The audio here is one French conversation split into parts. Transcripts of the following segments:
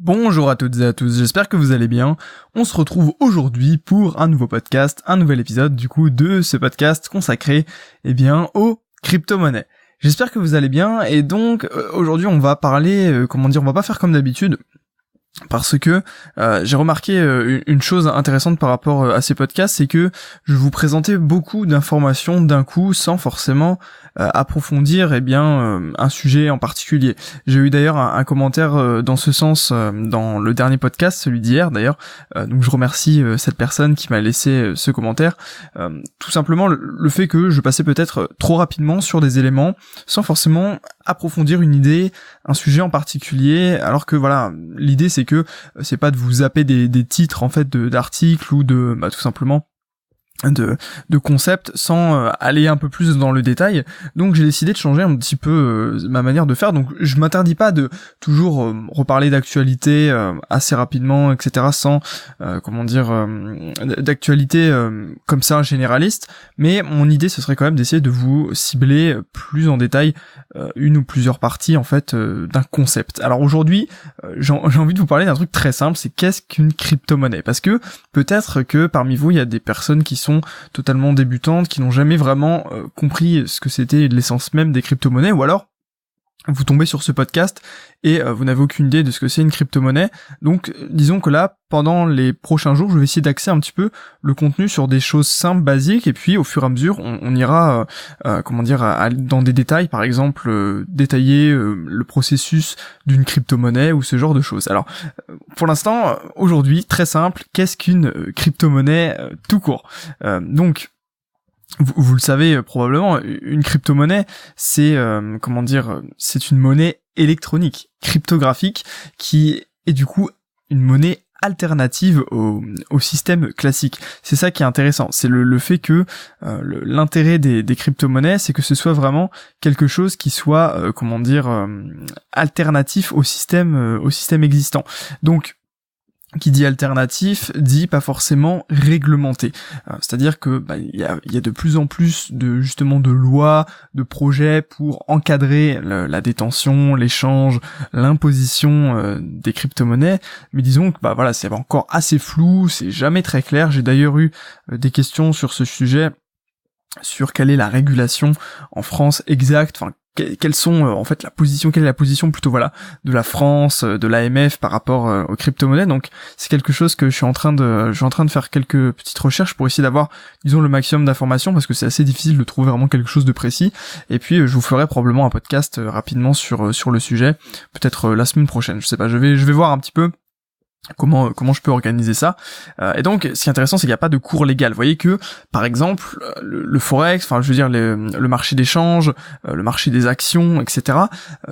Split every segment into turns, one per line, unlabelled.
Bonjour à toutes et à tous, j'espère que vous allez bien. On se retrouve aujourd'hui pour un nouveau podcast, un nouvel épisode du coup de ce podcast consacré eh bien aux crypto-monnaies. J'espère que vous allez bien et donc euh, aujourd'hui on va parler, euh, comment dire, on va pas faire comme d'habitude, parce que euh, j'ai remarqué euh, une chose intéressante par rapport euh, à ces podcasts, c'est que je vous présentais beaucoup d'informations d'un coup sans forcément approfondir eh bien un sujet en particulier. J'ai eu d'ailleurs un, commentaire dans ce sens dans le dernier podcast, celui d'hier d'ailleurs. donc je remercie cette personne qui m'a laissé ce commentaire. tout simplement le, le, fait que je passais peut-être trop rapidement sur des éléments sans forcément approfondir une idée, un sujet en particulier, alors que voilà l'idée c'est que euh, c'est pas de vous zapper des, des titres en fait d'articles ou de bah, tout simplement de, de concepts sans euh, aller un peu plus dans le détail. Donc j'ai décidé de changer un petit peu euh, ma manière de faire. Donc je m'interdis pas de toujours euh, reparler d'actualité assez rapidement, etc. sans comment dire d'actualité comme ça généraliste. Mais mon idée ce serait quand même d'essayer de vous cibler plus en détail une ou plusieurs parties en fait d'un concept. Alors aujourd'hui j'ai envie de vous parler d'un truc très simple, c'est qu'est-ce qu'une crypto-monnaie? Parce que peut-être que parmi vous il y a des personnes qui sont totalement débutantes, qui n'ont jamais vraiment euh, compris ce que c'était l'essence même des crypto-monnaies, ou alors vous tombez sur ce podcast et euh, vous n'avez aucune idée de ce que c'est une crypto-monnaie. Donc euh, disons que là, pendant les prochains jours, je vais essayer d'axer un petit peu le contenu sur des choses simples, basiques, et puis au fur et à mesure, on, ira, comment dire, dans des détails, par exemple, détailler le processus d'une crypto-monnaie ou ce genre de choses. Alors, pour l'instant, aujourd'hui, très simple, qu'est-ce qu'une crypto-monnaie tout court? Donc, vous, le savez euh, probablement, une crypto-monnaie, c'est euh, comment dire, c'est une monnaie électronique, cryptographique, qui est du coup une monnaie alternative au, au système classique. C'est ça qui est intéressant, c'est le, fait que euh, l'intérêt des, des crypto-monnaies, c'est que ce soit vraiment quelque chose qui soit, comment dire, alternatif au système, au système existant. Donc qui dit alternatif dit pas forcément réglementé. Euh, c'est-à-dire que bah, il y, a, de plus en plus de justement de lois, de projets pour encadrer la détention, l'échange, l'imposition euh, des crypto-monnaies. Mais disons que bah voilà, c'est encore assez flou, c'est jamais très clair. J'ai d'ailleurs eu euh, des questions sur ce sujet sur quelle est la régulation en France exacte, quelles sont euh, en fait la position quelle est la position plutôt voilà de la France euh, de l'AMF par rapport euh, aux crypto-monnaies. Donc c'est quelque chose que je suis en train de je suis en train de faire quelques petites recherches pour essayer d'avoir disons le maximum d'informations parce que c'est assez difficile de trouver vraiment quelque chose de précis. Et puis je vous ferai probablement un podcast rapidement sur sur le sujet peut-être la semaine prochaine. Je sais pas je vais je vais voir un petit peu comment comment je peux organiser ça. Euh, et donc ce qui est intéressant c'est qu'il n'y a pas de cours légal vous voyez que par exemple euh, le, forex enfin je veux dire le, le marché d'échange euh, le marché des actions etc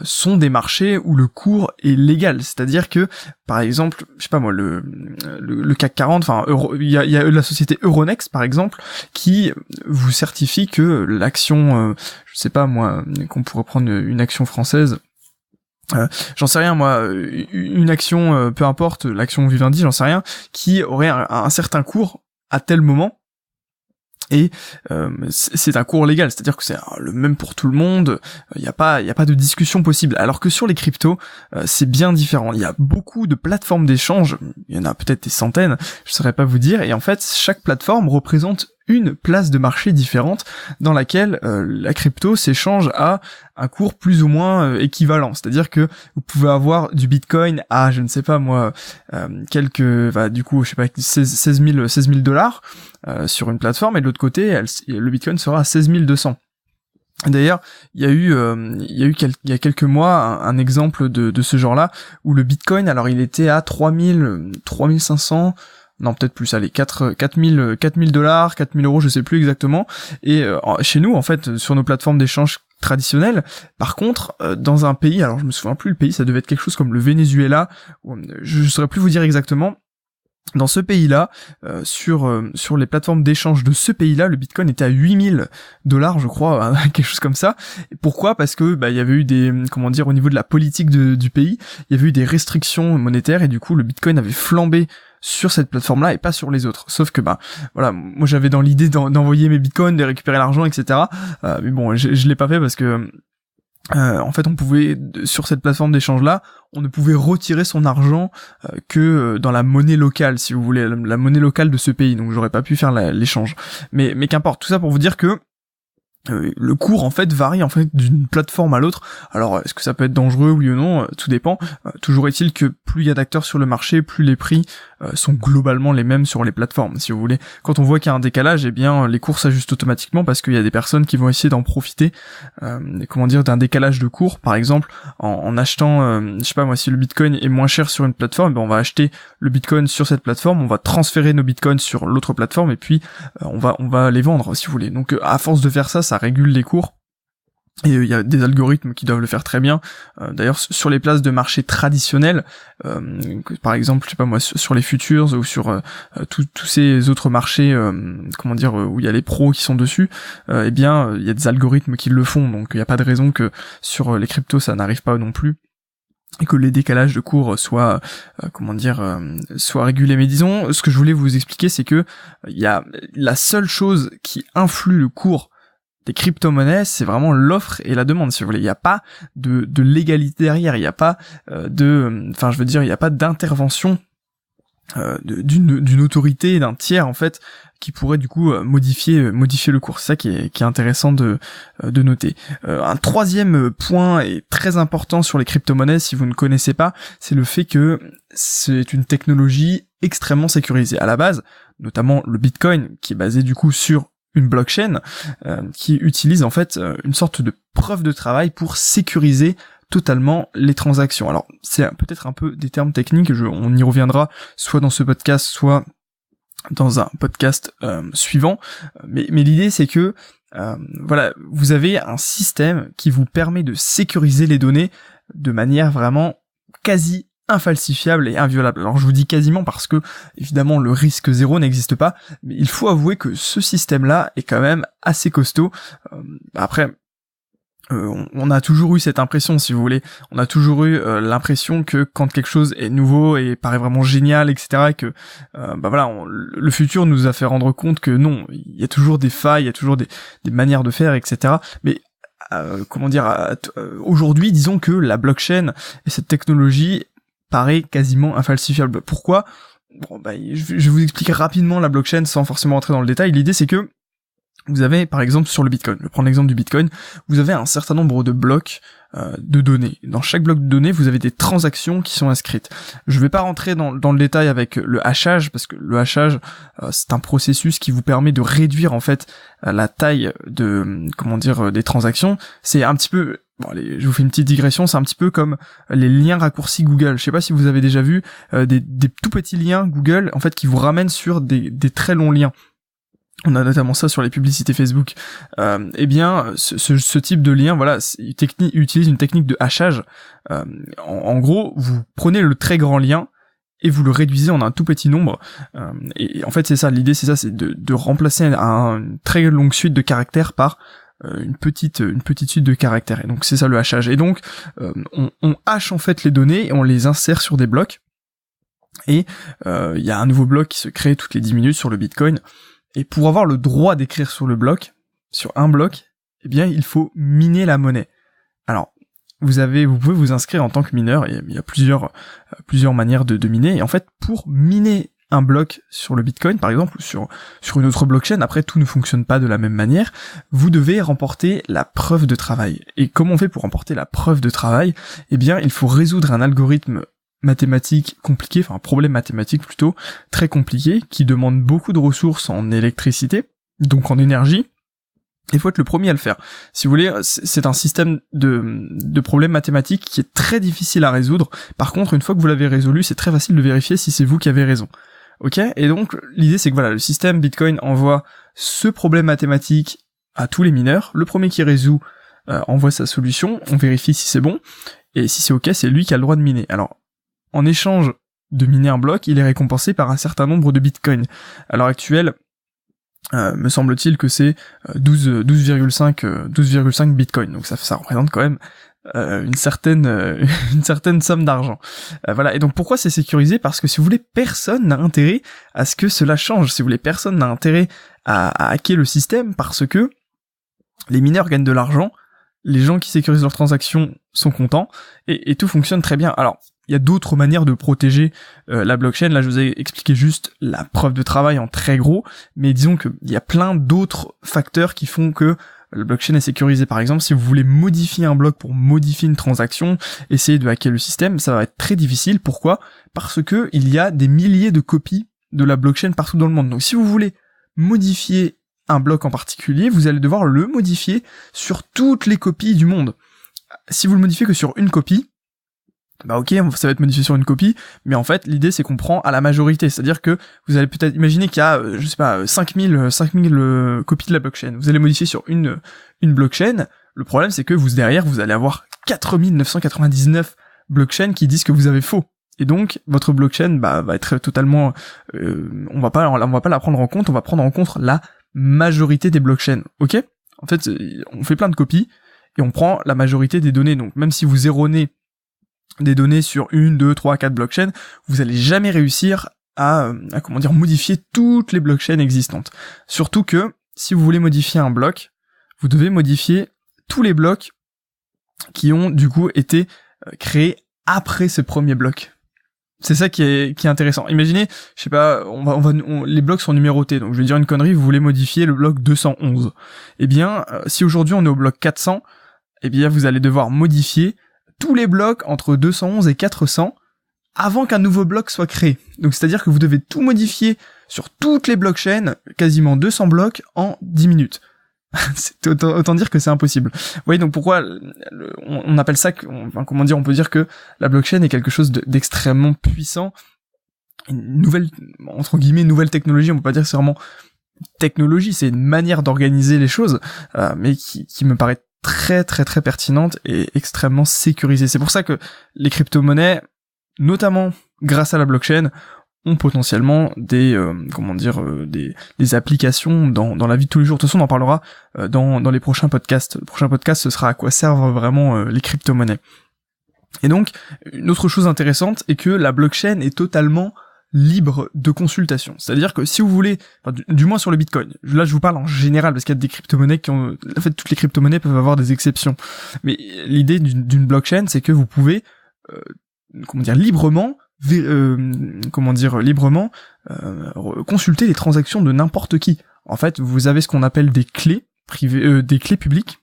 sont des marchés où le cours est légal. C'est-à-dire que par exemple je sais pas moi le le, CAC 40 enfin il y a, y a, la société Euronext par exemple qui vous certifie que l'action je sais pas moi qu'on pourrait prendre une action française euh, j'en sais rien moi, une action, euh, peu importe, l'action Vivendi, j'en sais rien, qui aurait un, certain cours à tel moment, et euh, c'est un cours légal, c'est-à-dire que c'est le même pour tout le monde, il n'y a pas y a pas de discussion possible. Alors que sur les cryptos, c'est bien différent. Il y a beaucoup de plateformes d'échange, il y en a peut-être des centaines, je saurais pas vous dire et en fait, chaque plateforme représente une place de marché différente dans laquelle euh, la crypto s'échange à un cours plus ou moins euh, équivalent. C'est-à-dire que vous pouvez avoir du Bitcoin à, je ne sais pas moi, euh, quelques, bah, du coup, je sais pas, 16 000, 16 dollars sur une plateforme, et de l'autre côté, le Bitcoin sera à 16 200. D'ailleurs, il y a eu, il y a eu il y a quelques mois un, exemple de, de ce genre-là où le Bitcoin, alors il était à 3000, 3500 non peut-être plus, allez, 4, 4000, 4000 dollars, 4000 euros, je sais plus exactement. Et euh, chez nous, en fait, sur nos plateformes d'échange traditionnelles, par contre, euh, dans un pays, alors je me souviens plus le pays, ça devait être quelque chose comme le Venezuela, je ne saurais plus vous dire exactement, dans ce pays-là, euh, sur sur les plateformes d'échange de ce pays-là, le Bitcoin était à 8000 dollars, je crois, quelque chose comme ça. pourquoi? Parce que bah il y avait eu des comment dire au niveau de la politique du pays, il y avait eu des restrictions monétaires et du coup le Bitcoin avait flambé sur cette plateforme-là et pas sur les autres. Sauf que bah voilà, moi j'avais dans l'idée d'envoyer mes bitcoins, de récupérer l'argent, etc. Euh, mais bon, je, je l'ai pas fait parce que en fait, on pouvait sur cette plateforme d'échange là, on ne pouvait retirer son argent que dans la monnaie locale, si vous voulez, la, monnaie locale de ce pays. Donc, j'aurais pas pu faire l'échange. Mais, mais qu'importe. Tout ça pour vous dire que euh, le cours en fait varie en fait d'une plateforme à l'autre. Alors est-ce que ça peut être dangereux oui ou non, euh, tout dépend. Euh, toujours est-il que plus il y a d'acteurs sur le marché, plus les prix sont globalement les mêmes sur les plateformes. Si vous voulez, quand on voit qu'il y a un décalage, eh bien les cours s'ajustent automatiquement parce qu'il y a des personnes qui vont essayer d'en profiter. comment dire d'un décalage de cours, par exemple, en, achetant, je sais pas moi, si le Bitcoin est moins cher sur une plateforme, eh ben, on va acheter le Bitcoin sur cette plateforme, on va transférer nos Bitcoins sur l'autre plateforme et puis on va on va les vendre si vous voulez. Donc à force de faire ça ça régule les cours. Et euh, il y a des algorithmes qui doivent le faire très bien. Euh, d'ailleurs, sur les places de marché traditionnelles, euh, par exemple, je sais pas moi, sur les futures ou sur tous ces autres marchés, comment dire, où il y a les pros qui sont dessus, eh bien, il y a des algorithmes qui le font. Donc, il n'y a pas de raison que sur les cryptos ça n'arrive pas non plus et que les décalages de cours soient comment dire soient régulés mais disons ce que je voulais vous expliquer c'est que il y a la seule chose qui influe le cours des crypto-monnaies, c'est vraiment l'offre et la demande, si vous voulez. Il n'y a pas de, légalité derrière, il n'y a pas euh, de, enfin, je veux dire, il n'y a pas d'intervention euh, d'une autorité, d'un tiers en fait, qui pourrait du coup euh, modifier le cours. C'est ça qui est, intéressant de de noter. un troisième point est très important sur les crypto-monnaies, si vous ne connaissez pas, c'est le fait que c'est une technologie extrêmement sécurisée. À la base, notamment le Bitcoin, qui est basé du coup sur une blockchain euh, qui utilise en fait euh, une sorte de preuve de travail pour sécuriser totalement les transactions. Alors c'est peut-être un peu des termes techniques, je, on y reviendra soit dans ce podcast, soit dans un podcast euh, suivant. Mais, mais l'idée c'est que voilà, vous avez un système qui vous permet de sécuriser les données de manière vraiment quasi infalsifiable et inviolable. Alors je vous dis quasiment parce que évidemment le risque zéro n'existe pas, mais il faut avouer que ce système-là est quand même assez costaud. Euh, après, euh, on a toujours eu cette impression, si vous voulez, on a toujours eu euh, l'impression que quand quelque chose est nouveau et paraît vraiment génial, etc., que bah voilà, le futur nous a fait rendre compte que non, il y a toujours des failles, il y a toujours des, des manières de faire, etc. Mais comment dire, aujourd'hui, disons que la blockchain et cette technologie paraît quasiment infalsifiable. Pourquoi? Bon, bah, je vous expliquer rapidement la blockchain sans forcément entrer dans le détail. L'idée, c'est que vous avez, par exemple, sur le Bitcoin, je prendre l'exemple du Bitcoin, vous avez un certain nombre de blocs euh, de données. Dans chaque bloc de données, vous avez des transactions qui sont inscrites. Je vais pas rentrer dans, dans le détail avec le hachage, parce que le hachage, euh, c'est un processus qui vous permet de réduire, en fait, euh, la taille de, comment dire, des transactions. C'est un petit peu Je vous fais une petite digression, c'est un petit peu comme les liens raccourcis Google. Je sais pas si vous avez déjà vu euh, des, tout petits liens Google, en fait, qui vous ramènent sur des, très longs liens. On a notamment ça sur les publicités Facebook. Euh, eh bien, ce, type de lien, voilà, utilise une technique de hachage. Euh, en, gros, vous prenez le très grand lien et vous le réduisez en un tout petit nombre. Et, en fait, c'est ça. L'idée, c'est ça, c'est de, remplacer un, une très longue suite de caractères par une petite une petite suite de caractères. Et donc c'est ça le hachage. Et donc euh, on, on hache en fait les données et on les insère sur des blocs. Et euh, il y a un nouveau bloc qui se crée toutes les 10 minutes sur le Bitcoin. Et pour avoir le droit d'écrire sur le bloc sur un bloc eh bien il faut miner la monnaie. Alors vous avez, vous pouvez vous inscrire en tant que mineur. Il y a plusieurs, plusieurs manières de, de miner. Et en fait, pour miner un bloc sur le Bitcoin, par exemple, ou sur, sur une autre blockchain, après tout ne fonctionne pas de la même manière, vous devez remporter la preuve de travail. Et comment on fait pour remporter la preuve de travail? Eh bien, il faut résoudre un algorithme mathématique compliqué, enfin un problème mathématique plutôt, très compliqué, qui demande beaucoup de ressources en électricité, donc en énergie, il faut être le premier à le faire. Si vous voulez, c'est un système de, de problèmes mathématiques qui est très difficile à résoudre. Par contre, une fois que vous l'avez résolu, c'est très facile de vérifier si c'est vous qui avez raison. Ok Et donc l'idée c'est que voilà, le système Bitcoin envoie ce problème mathématique à tous les mineurs. Le premier qui résout euh, envoie sa solution, on vérifie si c'est bon, et si c'est ok, c'est lui qui a le droit de miner. Alors, en échange de miner un bloc, il est récompensé par un certain nombre de bitcoins. À l'heure actuelle, euh, me semble-t-il que c'est 12,5 12,5 12, bitcoins. Donc ça, ça représente quand même euh, une certaine euh, une certaine somme d'argent. Euh, voilà. Et donc pourquoi c'est sécurisé? Parce que si vous voulez, personne n'a intérêt à ce que cela change. Si vous voulez, personne n'a intérêt à, à hacker le système parce que les mineurs gagnent de l'argent les gens qui sécurisent leurs transactions sont contents et, tout fonctionne très bien. Alors, il y a d'autres manières de protéger euh, la blockchain. Là, je vous ai expliqué juste la preuve de travail en très gros, mais disons qu'il y a plein d'autres facteurs qui font que la blockchain est sécurisée. Par exemple, si vous voulez modifier un bloc pour modifier une transaction, essayer de hacker le système, ça va être très difficile. Pourquoi? Parce que il y a des milliers de copies de la blockchain partout dans le monde. Donc, si vous voulez modifier un bloc en particulier, vous allez devoir le modifier sur toutes les copies du monde. Si vous le modifiez que sur une copie, bah ok, ça va être modifié sur une copie, mais en fait, l'idée c'est qu'on prend à la majorité, c'est-à-dire que vous allez peut-être imaginer qu'il y a, euh, je sais pas, 5000, 5000 euh, copies de la blockchain. Vous allez modifier sur une, une blockchain. Le problème c'est que vous derrière, vous allez avoir 4999 blockchains qui disent que vous avez faux. Et donc, votre blockchain bah, va être totalement, euh, on va pas, on va pas la prendre en compte, on va prendre en compte la majorité des blockchains. Ok? En fait, on fait plein de copies et on prend la majorité des données. Donc, même si vous erronez des données sur une, deux, trois, quatre blockchains, vous allez jamais réussir à, à, comment dire modifier toutes les blockchains existantes. Surtout que si vous voulez modifier un bloc, vous devez modifier tous les blocs qui ont du coup été euh, créés après ce premier bloc. C'est ça qui est, qui est intéressant. Imaginez, je sais pas, on va, on va, les blocs sont numérotés, donc je vais dire une connerie, vous voulez modifier le bloc 211. Eh bien, euh, si aujourd'hui on est au bloc 400, eh bien vous allez devoir modifier les blocs entre 211 et 400 avant qu'un nouveau bloc soit créé. Donc c'est-à-dire que vous devez tout modifier sur toutes les blockchains, quasiment 200 blocs en 10 minutes. c'est autant, dire que c'est impossible. Vous voyez donc pourquoi on, appelle ça, comment dire, on peut dire que la blockchain est quelque chose d'extrêmement puissant, une nouvelle entre guillemets nouvelle technologie. On peut pas dire que c'est vraiment technologie, c'est une manière d'organiser les choses, euh, mais qui me paraît très très très pertinente et extrêmement sécurisée. C'est pour ça que les crypto-monnaies, notamment grâce à la blockchain, ont potentiellement des euh, comment dire euh, des, des applications dans, dans la vie de tous les jours. De toute façon, on en parlera euh, dans, dans les prochains podcasts. Le prochain podcast, ce sera à quoi servent vraiment les crypto-monnaies. Et donc, une autre chose intéressante est que la blockchain est totalement libre de consultation. C'est-à-dire que si vous voulez, du, moins sur le Bitcoin, là je vous parle en général parce qu'il y a des crypto-monnaies qui ont, en fait toutes les crypto-monnaies peuvent avoir des exceptions. Mais l'idée d'une blockchain, c'est que vous pouvez, euh, comment dire, librement, euh, comment dire, librement euh, consulter les transactions de n'importe qui. En fait, vous avez ce qu'on appelle des clés privées, des clés publiques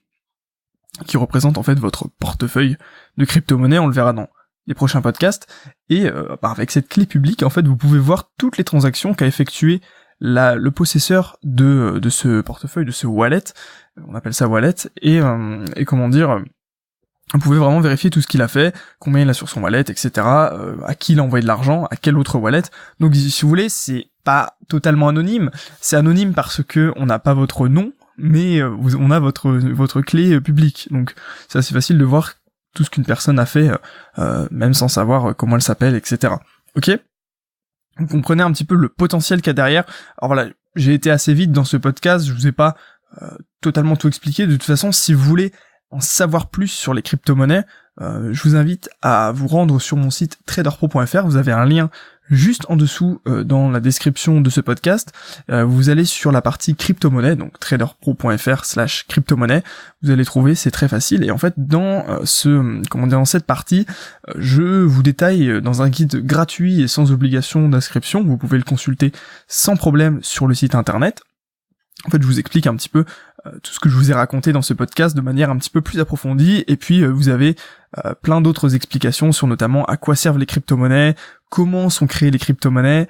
qui représentent en fait votre portefeuille de crypto-monnaie. On le verra dans les prochains podcasts. Et euh, bah, avec cette clé publique, en fait, vous pouvez voir toutes les transactions qu'a effectué la, le possesseur de, de ce portefeuille, de ce wallet. On appelle ça wallet. Et, euh, et comment dire vous pouvez vraiment vérifier tout ce qu'il a fait, combien il a sur son wallet, etc., euh, à qui il a envoyé de l'argent, à quel autre wallet. Donc si vous voulez, c'est pas totalement anonyme. C'est anonyme parce que on n'a pas votre nom, mais on a votre votre clé publique. Donc c'est assez facile de voir tout ce qu'une personne a fait, euh, euh, même sans savoir euh, comment elle s'appelle, etc. Ok? Vous comprenez un petit peu le potentiel qu'il y a derrière. Alors voilà, j'ai été assez vite dans ce podcast, je vous ai pas totalement tout expliqué. De toute façon, si vous voulez en savoir plus sur les crypto-monnaies, je vous invite à vous rendre sur mon site traderpro.fr. Vous avez un lien juste en dessous euh, dans la description de ce podcast, euh, vous allez sur la partie crypto-monnaie, donc traderpro.fr slash crypto-monnaie, vous allez trouver, c'est très facile, et en fait dans euh, ce, comment dire, dans cette partie, je vous détaille dans un guide gratuit et sans obligation d'inscription, vous pouvez le consulter sans problème sur le site internet, en fait, je vous explique un petit peu euh, tout ce que je vous ai raconté dans ce podcast de manière un petit peu plus approfondie, et puis euh, vous avez euh, plein d'autres explications sur notamment à quoi servent les crypto-monnaies, comment sont créées les crypto-monnaies,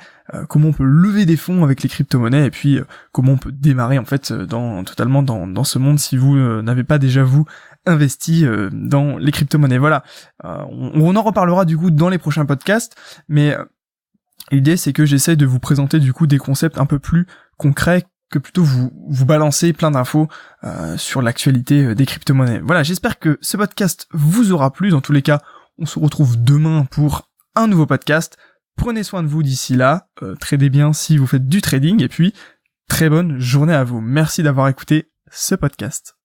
comment on peut lever des fonds avec les crypto-monnaies, et puis comment on peut démarrer en fait dans totalement dans, dans ce monde si vous n'avez pas déjà vous investi dans les crypto-monnaies. Voilà, on, on, en reparlera du coup dans les prochains podcasts, mais L'idée c'est que j'essaie de vous présenter du coup des concepts un peu plus concrets que plutôt vous vous balancez plein d'infos euh, sur l'actualité euh, des crypto-monnaies. Voilà, j'espère que ce podcast vous aura plu. Dans tous les cas, on se retrouve demain pour un nouveau podcast. Prenez soin de vous d'ici là, euh, tradez bien si vous faites du trading et puis très bonne journée à vous. Merci d'avoir écouté ce podcast.